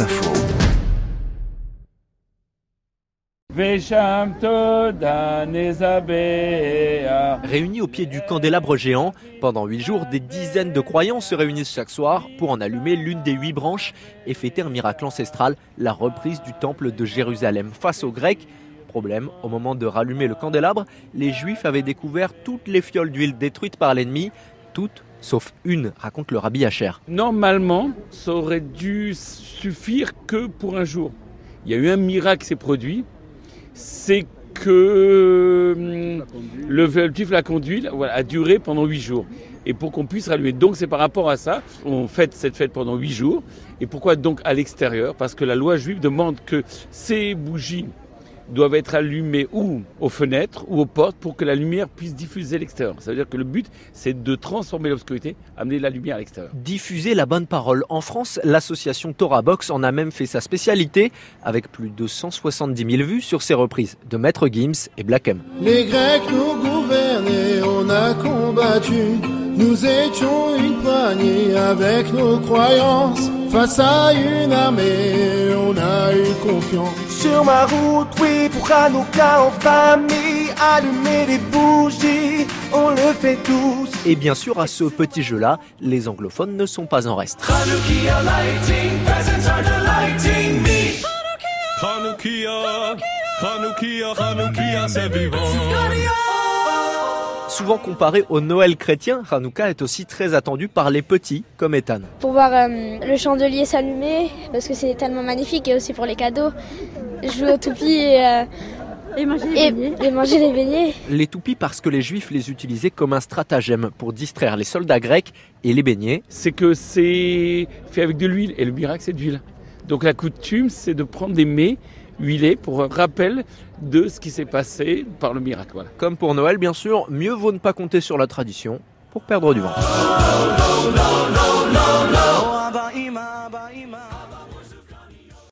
Info. Réunis au pied du candélabre géant, pendant huit jours, des dizaines de croyants se réunissent chaque soir pour en allumer l'une des huit branches et fêter un miracle ancestral, la reprise du temple de Jérusalem face aux Grecs. Problème, au moment de rallumer le candélabre, les Juifs avaient découvert toutes les fioles d'huile détruites par l'ennemi, toutes sauf une, raconte le rabbi Hacher. Normalement, ça aurait dû suffire que pour un jour. Il y a eu un miracle qui s'est produit, c'est que hum, le feu la conduite a duré pendant huit jours. Et pour qu'on puisse rallumer. Donc c'est par rapport à ça, on fête cette fête pendant huit jours. Et pourquoi donc à l'extérieur? Parce que la loi juive demande que ces bougies doivent être allumées ou aux fenêtres ou aux portes pour que la lumière puisse diffuser à l'extérieur. Ça veut dire que le but, c'est de transformer l'obscurité, amener la lumière à l'extérieur. Diffuser la bonne parole. En France, l'association Torah Box en a même fait sa spécialité, avec plus de 170 000 vues sur ses reprises de Maître Gims et Black M. Les Grecs nous gouvernaient, on a combattu. Nous étions une poignée avec nos croyances. Face à une armée, on a eu confiance. Sur ma route, oui, pour Hanouka en famille, allumer les bougies, on le fait tous. Et bien sûr, à ce petit jeu-là, les anglophones ne sont pas en reste. Souvent comparé au Noël chrétien, Hanouka est aussi très attendu par les petits comme Ethan. Pour voir euh, le chandelier s'allumer, parce que c'est tellement magnifique, et aussi pour les cadeaux, jouer aux toupies et, euh, et, manger les, beignets. et manger les beignets. Les toupies parce que les juifs les utilisaient comme un stratagème pour distraire les soldats grecs et les beignets. C'est que c'est fait avec de l'huile, et le miracle c'est de l'huile. Donc la coutume c'est de prendre des mets huilés pour un rappel de ce qui s'est passé par le miracle. Voilà. Comme pour Noël, bien sûr, mieux vaut ne pas compter sur la tradition pour perdre du vent.